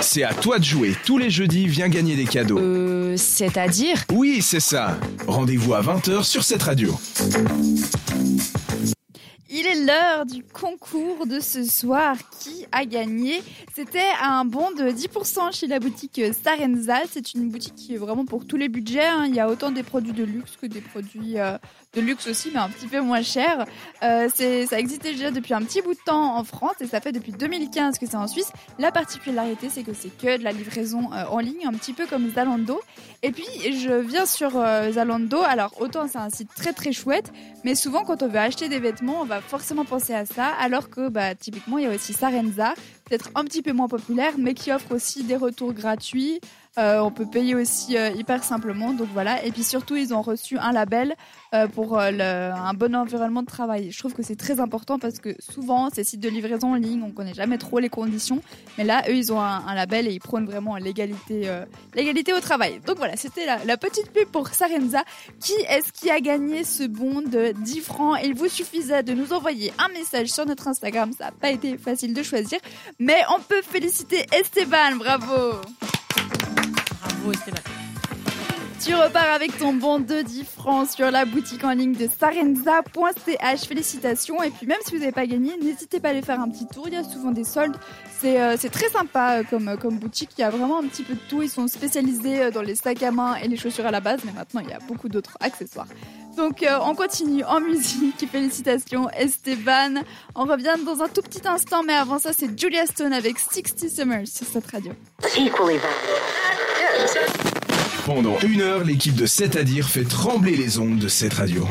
C'est à toi de jouer. Tous les jeudis, viens gagner des cadeaux. Euh, c'est-à-dire Oui, c'est ça. Rendez-vous à 20h sur cette radio. Il est l'heure du concours de ce soir. Qui a gagné? C'était un bon de 10% chez la boutique Sarenza. C'est une boutique qui est vraiment pour tous les budgets. hein. Il y a autant des produits de luxe que des produits euh, de luxe aussi, mais un petit peu moins chers. Euh, ça existe déjà depuis un petit bout de temps en France et ça fait depuis 2015 que c'est en Suisse. La particularité, c'est que c'est que de la livraison euh, en ligne, un petit peu comme Zalando. Et puis, je viens sur Zalando. Alors, autant c'est un site très très chouette, mais souvent, quand on veut acheter des vêtements, on va forcément penser à ça. Alors que, bah, typiquement, il y a aussi Sarenza, peut-être un petit peu moins populaire, mais qui offre aussi des retours gratuits. Euh, on peut payer aussi euh, hyper simplement. Donc voilà. Et puis surtout, ils ont reçu un label euh, pour un bon environnement de travail. Je trouve que c'est très important parce que souvent, ces sites de livraison en ligne, on connaît jamais trop les conditions. Mais là, eux, ils ont un, label et ils prônent vraiment l'égalité, l'égalité au travail. Donc voilà, c'était la, la petite pub pour Sarenza. Qui est-ce qui a gagné ce bon de 10 francs? Il vous suffisait de nous envoyer un message sur notre Instagram. Ça n'a pas été facile de choisir, mais on peut féliciter Esteban. Bravo. Bravo Esteban. Tu repars avec ton bon de 10 francs sur la boutique en ligne de sarenza.ch. Félicitations. Et puis même si vous n'avez pas gagné, n'hésitez pas à aller faire un petit tour. Il y a souvent des soldes. C'est euh, très sympa euh, comme, comme boutique. Il y a vraiment un petit peu de tout. Ils sont spécialisés euh, dans les sacs à main et les chaussures à la base. Mais maintenant, il y a beaucoup d'autres accessoires. Donc euh, on continue en musique. Félicitations Esteban. On revient dans un tout petit instant. Mais avant ça, c'est Julia Stone avec 60 Summers sur cette radio. Pendant une heure, l'équipe de 7 à dire fait trembler les ondes de cette radio.